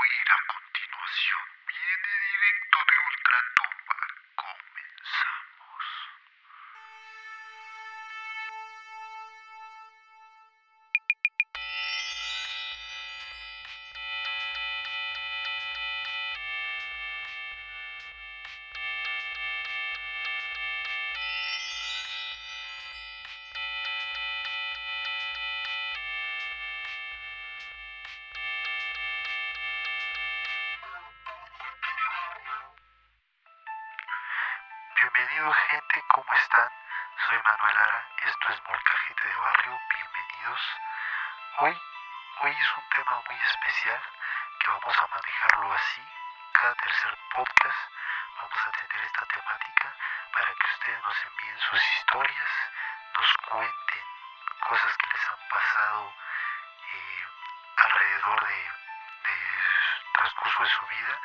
oír a continuación Bienvenidos gente, ¿cómo están? Soy Manuel Ara, esto es Molcajete de Barrio, bienvenidos. Hoy, hoy es un tema muy especial que vamos a manejarlo así. Cada tercer podcast vamos a tener esta temática para que ustedes nos envíen sus historias, nos cuenten cosas que les han pasado eh, alrededor de, de transcurso de su vida,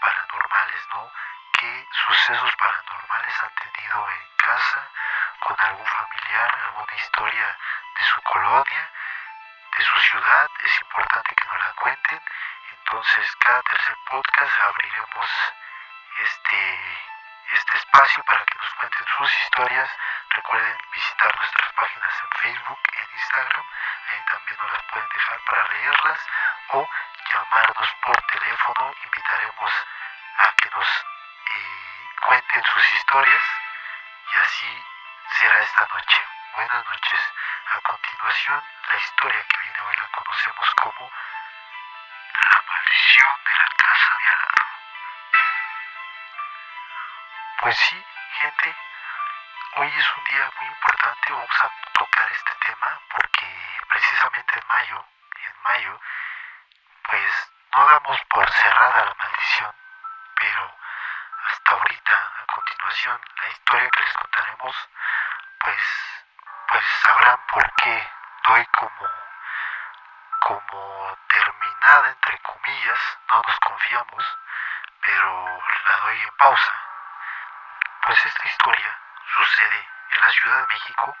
paranormales, ¿no? Qué sucesos paranormales han tenido en casa, con algún familiar, alguna historia de su colonia, de su ciudad. Es importante que nos la cuenten. Entonces, cada tercer podcast abriremos este, este espacio para que nos cuenten sus historias. Recuerden visitar nuestras páginas en Facebook, en Instagram. Ahí también nos las pueden dejar para leerlas o llamarnos por teléfono. Invitaremos a que nos cuenten sus historias y así será esta noche. Buenas noches. A continuación, la historia que viene hoy la conocemos como La maldición de la casa de al. Pues sí, gente, hoy es un día muy importante, vamos a tocar este tema porque precisamente en mayo, en mayo, pues no damos por cerrada la maldición, la historia que les contaremos, pues, pues sabrán por qué doy como, como terminada, entre comillas, no nos confiamos, pero la doy en pausa. Pues esta historia sucede en la Ciudad de México,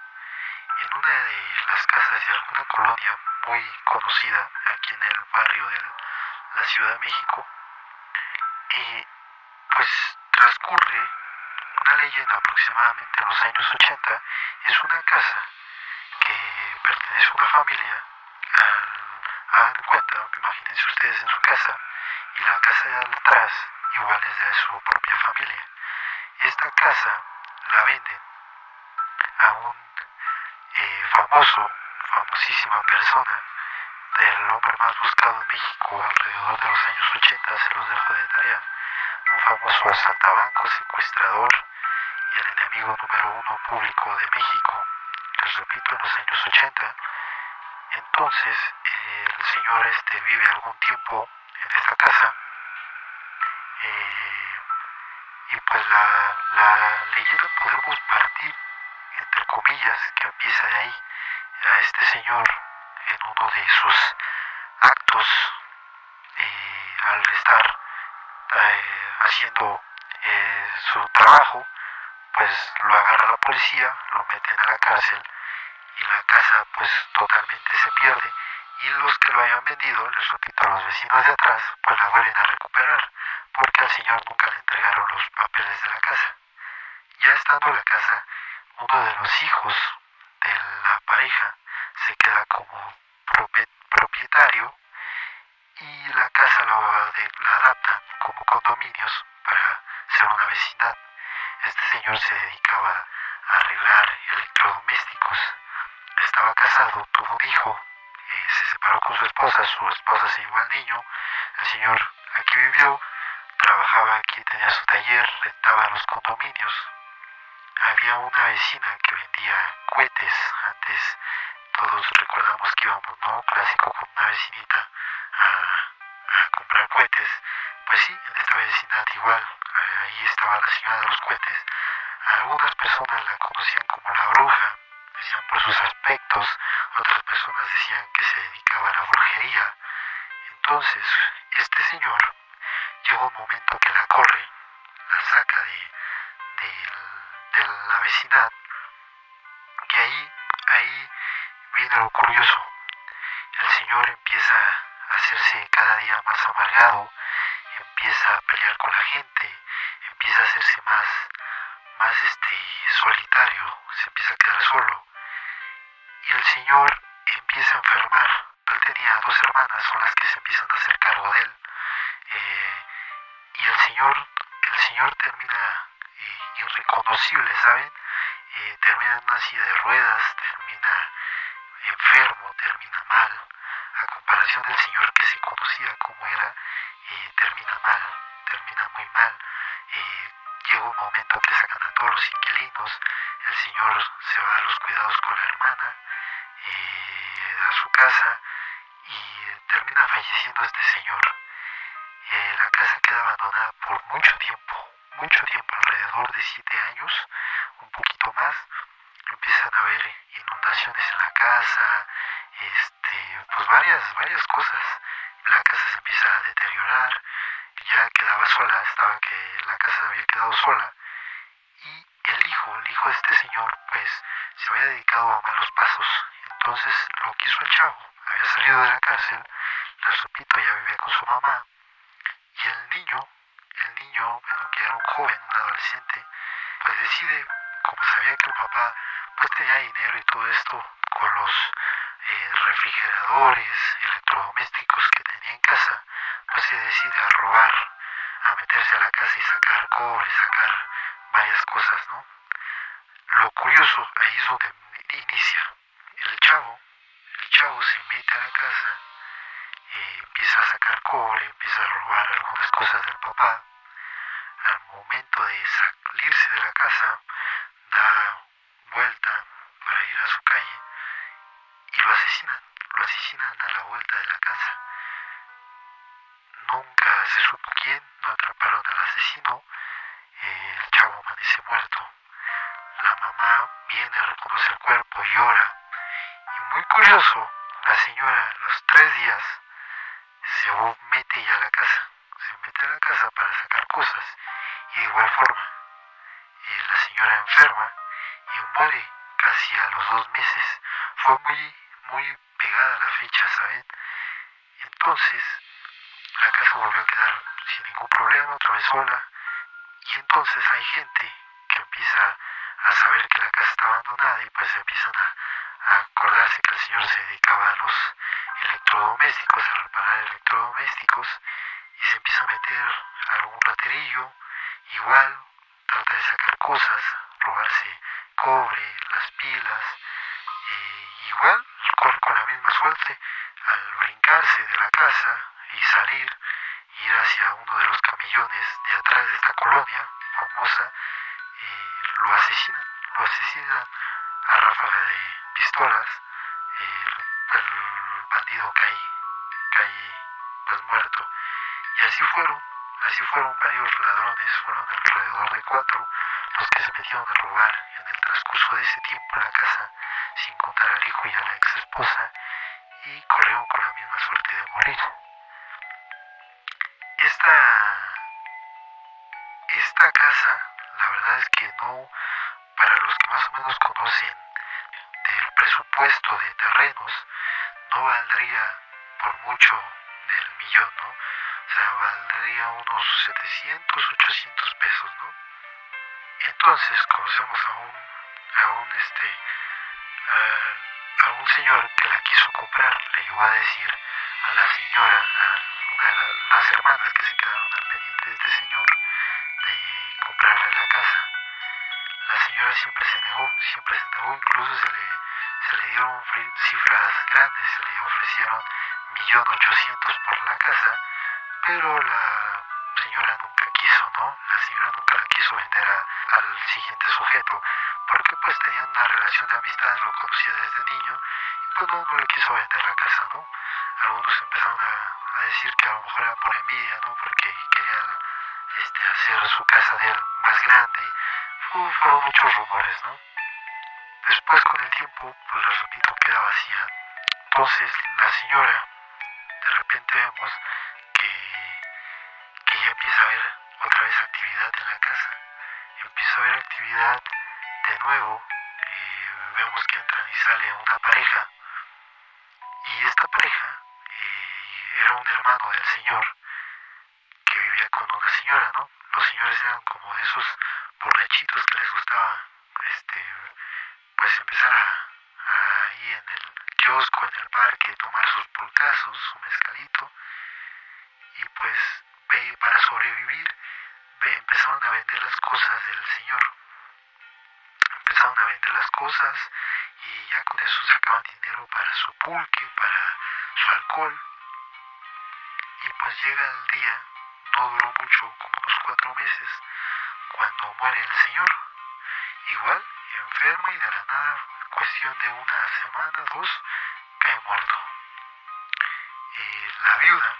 en una de las casas de alguna colonia muy conocida aquí en el barrio de la Ciudad de México, y pues transcurre una leyenda aproximadamente en los años 80. Es una casa que pertenece a una familia. Hagan cuenta, imagínense ustedes en su casa y la casa de atrás igual es de su propia familia. Esta casa la venden a un eh, famoso, famosísima persona del hombre más buscado en México alrededor de los años 80, se los dejo de tarea un famoso asaltabanco, secuestrador y el enemigo número uno público de México, les repito, en los años 80. Entonces, eh, el señor este vive algún tiempo en esta casa eh, y pues la, la leyenda podemos partir, entre comillas, que empieza de ahí, a este señor en uno de sus actos eh, al estar haciendo eh, su trabajo, pues lo agarra la policía, lo meten a la cárcel y la casa pues totalmente se pierde y los que lo hayan vendido, les repito a los vecinos de atrás, pues la vuelven a recuperar porque al señor nunca le entregaron los papeles de la casa. Ya estando en la casa, uno de los hijos de la pareja se queda como propietario y la casa la, la adaptan como condominios para ser una vecindad. Este señor se dedicaba a arreglar electrodomésticos. Estaba casado, tuvo un hijo, eh, se separó con su esposa, su esposa se llevó al niño. El señor aquí vivió, trabajaba aquí, tenía su taller, rentaba los condominios. Había una vecina que vendía cohetes. Antes todos recordamos que íbamos, ¿no? Clásico con una vecinita a, comprar cohetes. Pues sí, en esta vecindad igual, ahí estaba la señora de los cohetes. Algunas personas la conocían como la bruja, decían por sus aspectos, otras personas decían que se dedicaba a la brujería. Entonces, este señor llegó un momento que la corre, la saca de, de, de la vecindad, y ahí, ahí viene lo curioso. El señor empieza a hacerse cada día más amargado, empieza a pelear con la gente, empieza a hacerse más, más este, solitario, se empieza a quedar solo. Y el Señor empieza a enfermar. Él tenía dos hermanas, son las que se empiezan a hacer cargo de él. Eh, y el Señor, el Señor termina eh, irreconocible, ¿saben? Eh, termina en una silla de ruedas, termina enfermo, termina mal, comparación del Señor que se conocía como era, termina mal, termina muy mal. llega un momento que sacan a todos los inquilinos, el Señor se va a los cuidados con la hermana, a su casa y termina falleciendo este señor. la casa queda abandonada por mucho tiempo, mucho tiempo, alrededor de siete años, un poquito más. Empiezan a haber inundaciones en la casa, este, pues varias, varias cosas. La casa se empieza a deteriorar, ya quedaba sola, estaba que la casa había quedado sola. Y el hijo, el hijo de este señor, pues se había dedicado a malos pasos. Entonces lo quiso el chavo, había salido de la cárcel, les repito, ya vivía con su mamá. Y el niño, el niño, bueno, que era un joven, un adolescente, pues decide, como sabía que el papá pues tenía dinero y todo esto, con los refrigeradores, electrodomésticos que tenía en casa, pues se decide a robar, a meterse a la casa y sacar cobre, sacar varias cosas, ¿no? Lo curioso, ahí es donde inicia. El chavo, el chavo se mete a la casa, eh, empieza a sacar cobre, empieza a robar algunas cosas del papá. Al momento de salirse de la casa, de la casa. Nunca se supo quién, no atraparon al asesino, el chavo amanece muerto. La mamá viene a reconocer el cuerpo, llora. Y muy curioso, la señora los tres días se mete ya a la casa. Se mete a la casa para sacar cosas. Y de igual forma, eh, la señora enferma y muere casi a los dos meses. Fue muy, muy pegada la fecha, ¿saben? Entonces, la casa volvió a quedar sin ningún problema, otra vez sola. Y entonces hay gente que empieza a saber que la casa está abandonada y pues empiezan a, acordarse que el Señor se dedicaba a los electrodomésticos, a reparar electrodomésticos y se empieza a meter algún raterillo, igual trata de sacar cosas, robarse cobre, las pilas, igual con la misma suerte al brincarse de la casa y salir ir hacia uno de los camillones de atrás de esta colonia famosa, y lo asesinan, lo asesinan a ráfaga de pistolas, el, bandido cae, cae pues muerto. Y así fueron, así fueron varios ladrones, fueron alrededor de cuatro los que se metieron a robar en el transcurso de ese tiempo la casa, sin contar al hijo y a la ex esposa, y corrieron con la misma suerte de morir esta, esta casa, la verdad es que no, para los que más o menos conocen del presupuesto de terrenos, no valdría por mucho del millón, ¿no? O sea, valdría unos 700, 800 pesos, ¿no? Entonces conocemos a un, a un este, a, a un señor que la quiso comprar, le llegó a decir a la señora, a las hermanas que se quedaron al pendiente de este señor de comprarle la casa. La señora siempre se negó, siempre se negó, incluso se le, se le dieron cifras grandes, se le ofrecieron millón ochocientos por la casa, pero la señora nunca quiso, ¿no? La señora nunca la quiso vender al siguiente sujeto, porque pues tenían una relación de amistad, lo conocía desde niño, y pues no, no le quiso vender la casa, ¿no? Algunos empezaron a decir que a lo mejor era por envidia, ¿no? Porque querían este, hacer su casa de él más grande. fueron muchos rumores, ¿no? Después con el tiempo, pues les repito, queda vacía. Entonces la señora, de repente vemos que, que ya empieza a haber otra vez actividad en la casa. Empieza a haber actividad de nuevo. Eh, vemos que entra y sale una pareja. Y esta pareja era un hermano del señor que vivía con una señora, ¿no? Los señores eran como de esos borrachitos que les gustaba, este, pues empezar a, ahí en el kiosco, en el parque, tomar sus pulcazos, su mezcalito, y pues para sobrevivir empezaron a vender las cosas del Señor. Vender las cosas y ya con eso sacaban dinero para su pulque, para su alcohol. Y pues llega el día, no duró mucho, como unos cuatro meses, cuando muere el Señor. Igual, enfermo y de la nada, cuestión de una semana, dos, cae muerto. Y la viuda,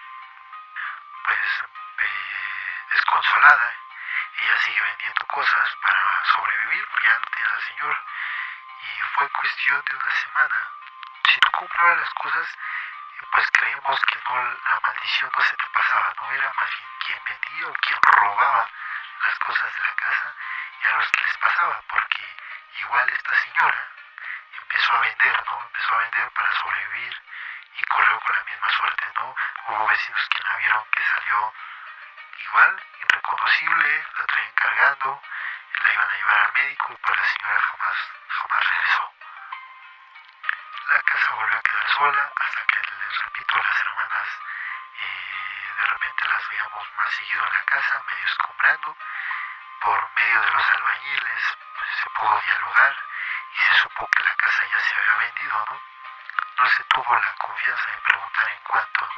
pues eh, desconsolada, vendiendo cosas para sobrevivir, porque ya no al Señor. Y fue cuestión de una semana. Si tú comprabas las cosas, pues creemos que no la maldición no se te pasaba, no era más bien quien vendía o quien robaba las cosas de la casa y a los que les pasaba, porque igual esta señora empezó a vender, ¿no? Empezó a vender para sobrevivir y corrió con la misma suerte, ¿no? Hubo vecinos que la vieron que salió igual, irreconocible, la traían cargando, la iban a llevar al médico, pero la señora jamás, jamás regresó. La casa volvió a quedar sola hasta que, les repito, las hermanas eh, de repente las veíamos más seguido en la casa, medio escombrando. Por medio de los albañiles pues, se pudo dialogar y se supo que la casa ya se había vendido, ¿no? No se tuvo la confianza de preguntar en cuánto.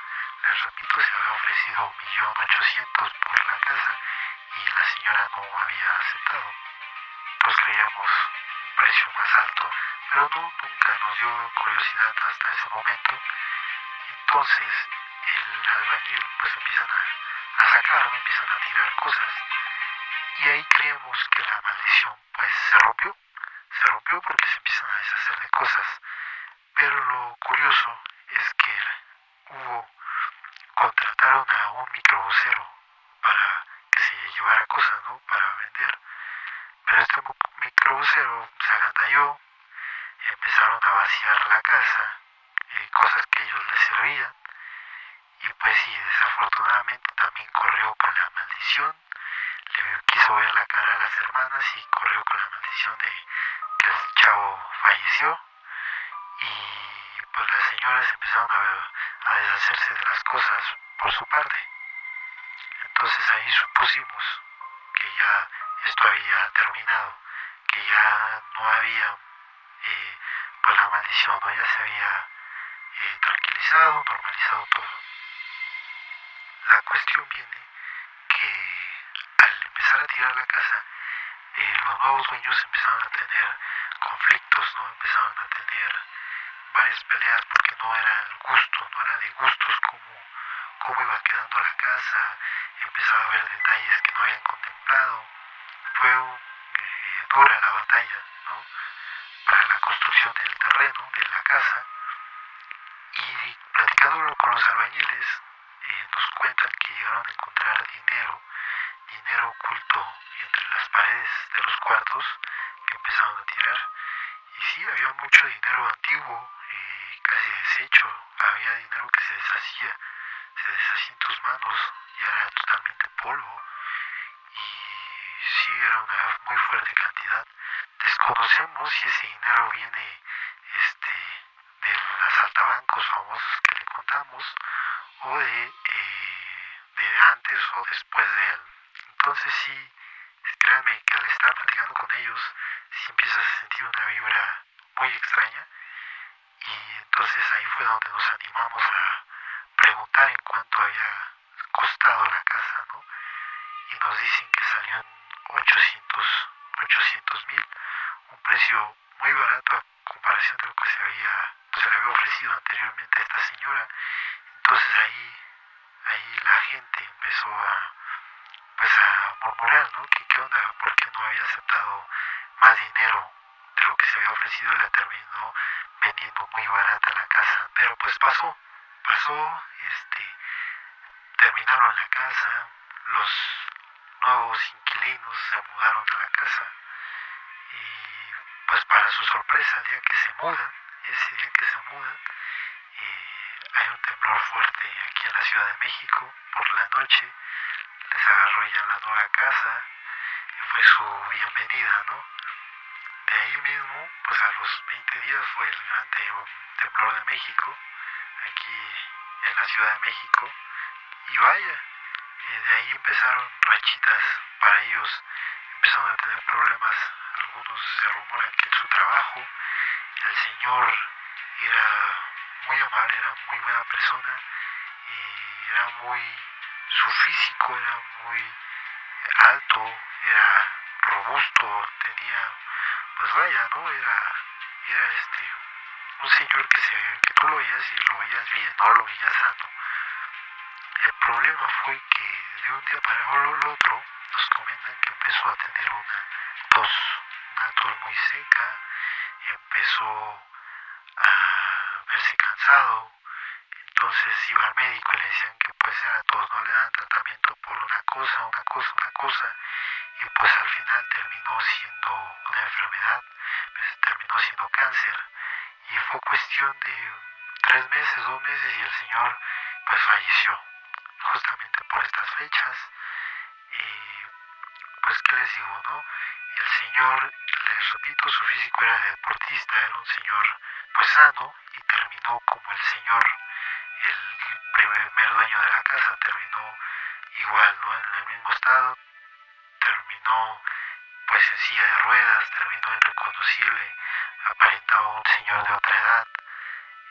Repito, se había ofrecido un millón ochocientos por la casa y la señora no había aceptado. Pues creíamos un precio más alto, pero no, nunca nos dio curiosidad hasta ese momento. Entonces el albañil pues empiezan a, a sacarme, empiezan a tirar cosas y ahí creemos que la maldición pues se rompió, se rompió porque se empiezan a deshacer de cosas. Pero lo curioso es que hubo, contrataron a un microbusero para que se llevara cosas, ¿no? Para vender. Pero este microbusero se agandalló, empezaron a vaciar la casa, y cosas que ellos les servían. Y pues sí, desafortunadamente también corrió con la maldición, le quiso ver la cara a las hermanas y corrió con la maldición de que el chavo falleció y pues las señoras empezaron a, deshacerse de las cosas por su parte. Entonces ahí supusimos que ya esto había terminado, que ya no había eh, pues maldición, ya se había eh, tranquilizado, normalizado todo. La cuestión viene que al empezar a tirar la casa, eh, los nuevos dueños empezaron a tener conflictos, ¿no? Empezaron a tener varias peleas porque no era el gusto, no era de gustos cómo, cómo iba quedando la casa, empezaba a haber detalles que no habían contemplado. Fue eh, dura la batalla. Para la construcción del terreno, de la casa. Y platicándolo con los albañiles, eh, nos cuentan que llegaron a encontrar dinero, dinero oculto entre las paredes de los cuartos que empezaron a tirar. Y sí, había mucho dinero antiguo, casi deshecho, había dinero que se deshacía, se deshacía tus manos, ya era totalmente polvo. Y sí, era una muy fuerte cantidad. Desconocemos si ese dinero viene este, de los altabancos famosos que le contamos o de, eh, de antes o después de él. Entonces sí, créanme que al estar platicando con ellos, sí empiezas a sentir una vibra muy extraña y entonces ahí fue donde nos animamos a preguntar en cuánto había costado la casa, ¿no? Y nos dicen que salió en 800 mil, un precio muy barato a comparación de lo que se había, se le había ofrecido anteriormente a esta señora. Entonces ahí, ahí la gente empezó a, pues a murmurar, ¿no? Que qué onda, por qué no había aceptado más dinero de lo que se había ofrecido la terminó vendiendo muy barata la casa. Pero pues pasó, pasó, terminaron la casa, los nuevos inquilinos se mudaron a la casa y pues para su sorpresa el día que se mudan, ese día que se mudan, eh, hay un temblor fuerte aquí en la Ciudad de México por la noche, les agarró ya la nueva casa, fue su bienvenida, ¿no? De ahí mismo, pues a los 20 días fue el gran temblor de México, aquí en la Ciudad de México, y vaya, de ahí empezaron rachitas para ellos, empezaron a tener problemas, algunos se rumora que en su trabajo, el señor era muy amable, era muy buena persona, era muy, su físico era muy alto, era robusto, tenía, pues vaya, ¿no? Era, era este, un señor que, se, que tú lo veías y lo veías bien, no lo veías sano. El problema fue que de un día para el otro nos comentan que empezó a tener una tos, una tos muy seca, empezó a verse cansado, entonces iba al médico y le decían que pues era tos, no le dan tratamiento por una cosa, una cosa, una cosa, y pues al final terminó siendo una enfermedad, pues terminó siendo cáncer, y fue cuestión de tres meses, dos meses, y el señor pues falleció, justamente por estas fechas, y pues qué les digo, ¿no? El señor, les repito, su físico era de deportista, era un señor pues sano, y terminó como el señor, el primer dueño de la casa, terminó igual, ¿no? En el mismo estado, terminó pues en silla de ruedas, terminó irreconocible, aparentaba un señor de otra edad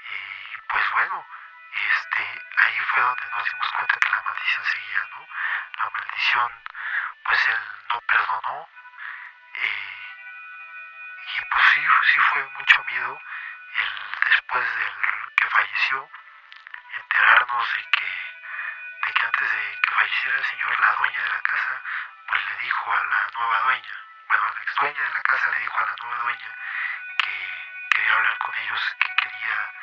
y pues bueno, ahí fue donde nos dimos cuenta que la maldición seguía, ¿no? La maldición, pues él no perdonó y pues sí, sí fue mucho miedo el, después del que falleció, enterarnos de que, de que antes de que falleciera el señor, la dueña de la casa pues le dijo a la nueva dueña, bueno, la ex dueña de la casa le dijo a la nueva dueña que quería hablar con ellos, que quería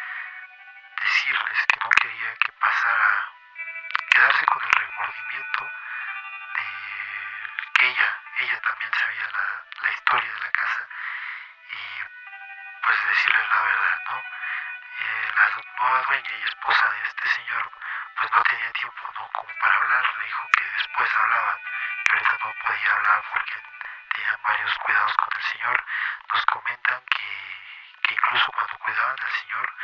decirles que no quería que pasara, quedarse con el remordimiento de que ella, ella también sabía la, la historia de la casa y pues decirles la verdad, ¿no? Eh, la nueva dueña y esposa de este señor pues no tenía tiempo, ¿no? Como para hablar, le dijo que después hablaban que ahorita no podía hablar porque tenían varios cuidados con el Señor, nos comentan que, que incluso cuando cuidaban al Señor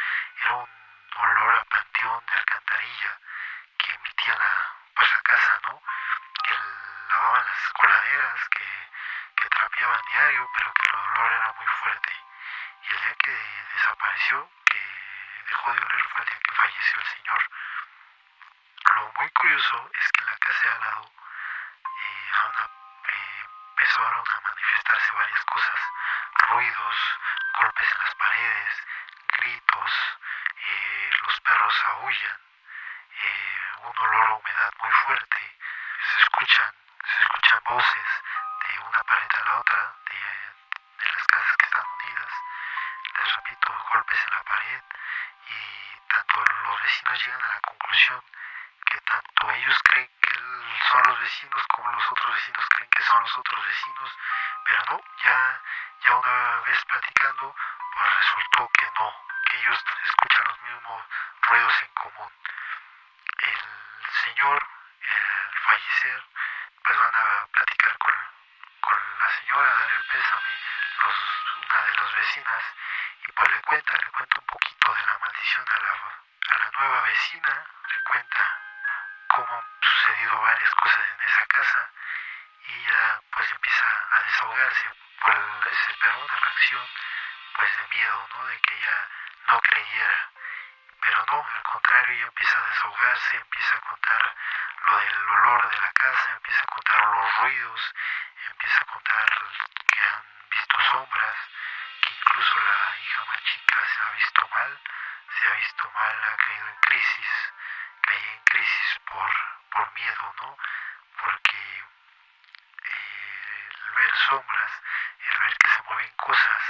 era un olor a panteón de alcantarilla que emitían a, pues, a casa, ¿no? Que lavaban las coladeras, que, que trapeaban diario, pero que el olor era muy fuerte. Y el día que desapareció, que dejó de oler fue el día que falleció el Señor. Lo muy curioso es que en la casa de al lado eh, empezaron a manifestarse varias cosas, ruidos, golpes en las paredes, gritos, eh, los perros aullan, eh, un olor a humedad muy fuerte, vecinos llegan a la conclusión que tanto ellos creen que son los vecinos como los otros vecinos creen que son los otros vecinos, pero no, ya, ya una vez platicando, pues resultó que no, que ellos escuchan los mismos ruidos en común. El señor, al fallecer, pues van a platicar con, con la señora, dar el pésame, los, una de las vecinas, y pues le cuenta, le cuenta un poquito de la maldición a la nueva vecina, le cuenta cómo han sucedido varias cosas en esa casa y ella pues empieza a desahogarse, pues se esperaba una reacción pues de miedo, ¿no? De que ella no creyera, pero no, al contrario, ella empieza a desahogarse, empieza a contar lo del olor de la casa, empieza a contar los ruidos, empieza a contar que han visto sombras, que incluso la hija más chica se ha visto mal, se ha visto mal, ha caído en crisis, caí en crisis por, por miedo, ¿no? Porque eh, el ver sombras, el ver que se mueven cosas,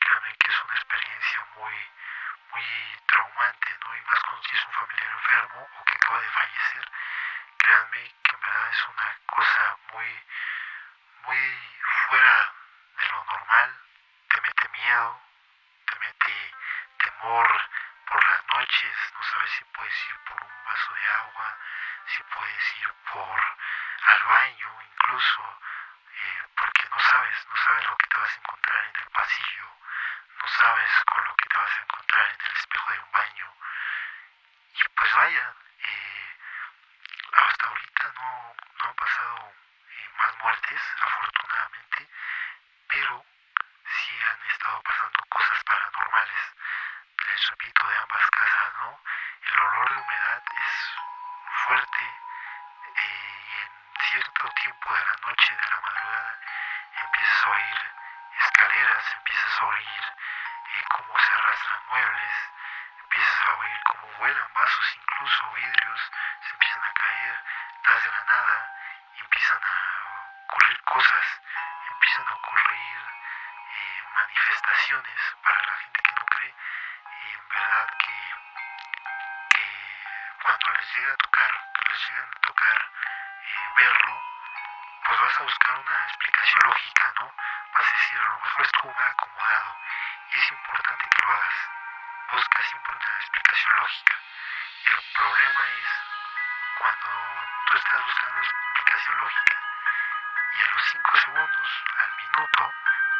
créanme que es una experiencia muy, muy traumante, ¿no? Y más cuando tienes un familiar enfermo o que acaba de fallecer, créanme que en verdad es una cosa muy, muy fuera de lo normal, te mete miedo, te mete temor noches, no sabes si puedes vaso de agua, si puedes ir por al baño incluso, eh, porque no sabes, no sabes lo que te vas a encontrar en el pasillo, no sabes con lo que te vas a encontrar en el espejo de un baño. Y pues vaya, muebles, empiezas a oír cómo vuelan vasos, incluso vidrios, se empiezan a caer tras de la nada, empiezan a ocurrir cosas, empiezan a ocurrir eh, manifestaciones para la gente que no cree, y en verdad que, que cuando les llega a tocar, les llegan a tocar eh, verlo, pues vas a buscar una explicación lógica, ¿no? Vas a decir, a lo mejor estuvo mal acomodado, es importante que lo hagas. Busca siempre una explicación lógica. El problema es cuando tú estás buscando explicación lógica y a los 5 segundos, al minuto,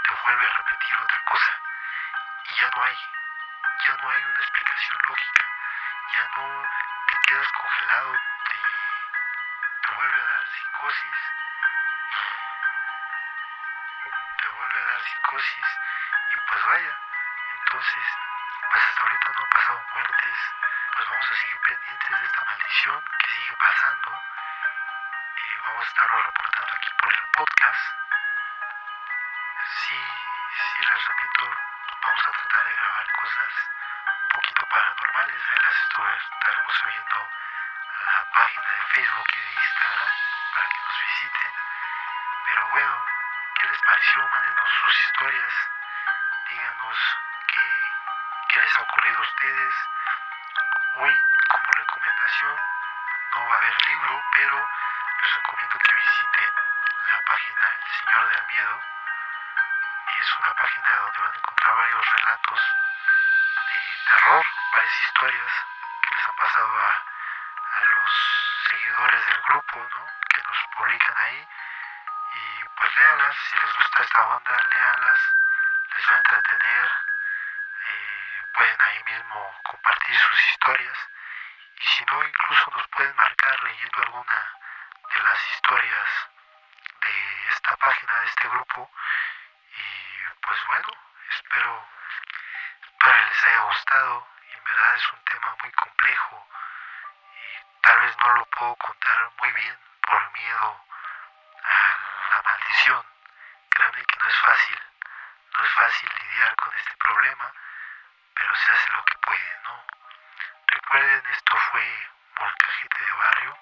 te vuelve a repetir otra cosa. Y ya no hay, ya no hay una explicación lógica. Ya no te quedas congelado, te, te vuelve a dar psicosis y te vuelve a dar psicosis y pues vaya. Entonces, pues hasta ahorita no han pasado muertes, pues vamos a seguir pendientes de esta maldición que sigue pasando y vamos a estarlo reportando aquí por el podcast. Sí, sí les repito, vamos a tratar de grabar cosas un poquito paranormales, ahí las estaremos subiendo a la página de Facebook y de Instagram para que nos visiten. Pero bueno, ¿qué les pareció? Mándenos sus historias, díganos qué, qué les ha ocurrido a ustedes. Hoy, como recomendación, no va a haber libro, pero les recomiendo que visiten la página El Señor del Miedo. Es una página donde van a encontrar varios relatos de terror, varias historias que les han pasado a, a los seguidores del grupo, ¿no? Que nos publican ahí. Y pues léanlas, si les gusta esta onda, léanlas, les va a entretener. Pueden ahí mismo compartir sus historias. Y si no, incluso nos pueden marcar leyendo alguna de las historias de esta página, de este grupo. Y pues bueno, espero, espero les haya gustado. En verdad es un tema muy complejo y tal vez no lo puedo contar muy bien por miedo a la maldición. Créanme que no es fácil, no es fácil lidiar con este problema, pero se hace lo que puede, ¿no? Recuerden, esto fue Molcajete de Barrio.